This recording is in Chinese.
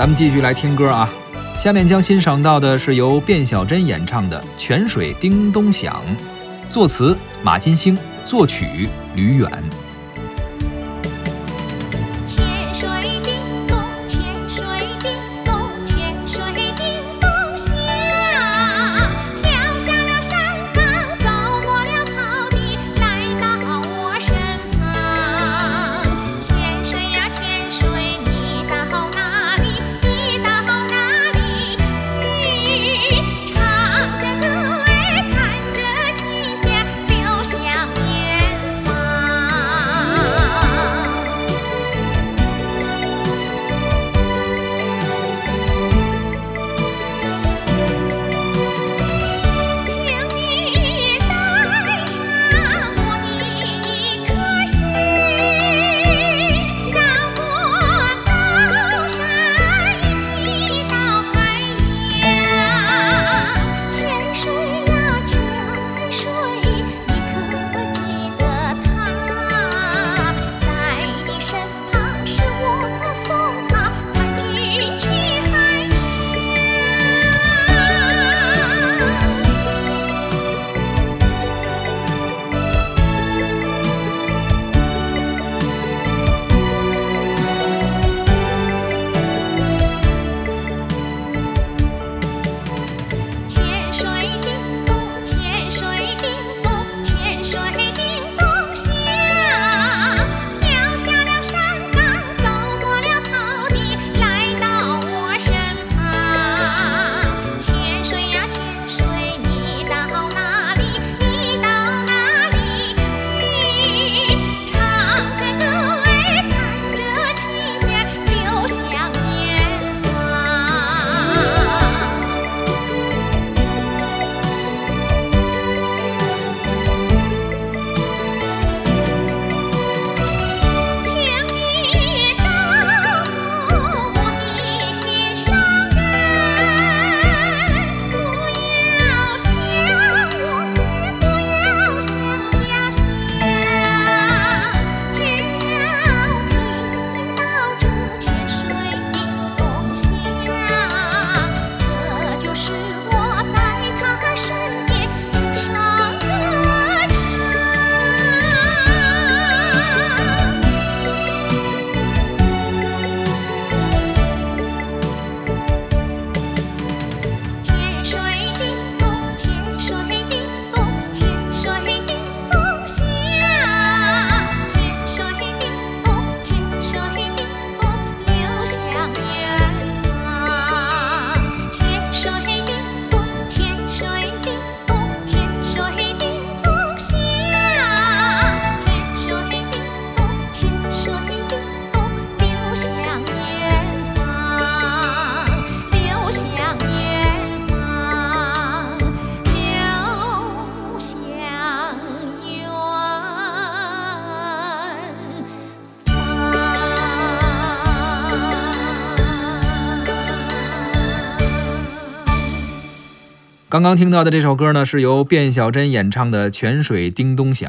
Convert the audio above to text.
咱们继续来听歌啊，下面将欣赏到的是由卞小珍演唱的《泉水叮咚响》，作词马金星，作曲吕远。刚刚听到的这首歌呢，是由卞小珍演唱的《泉水叮咚响》。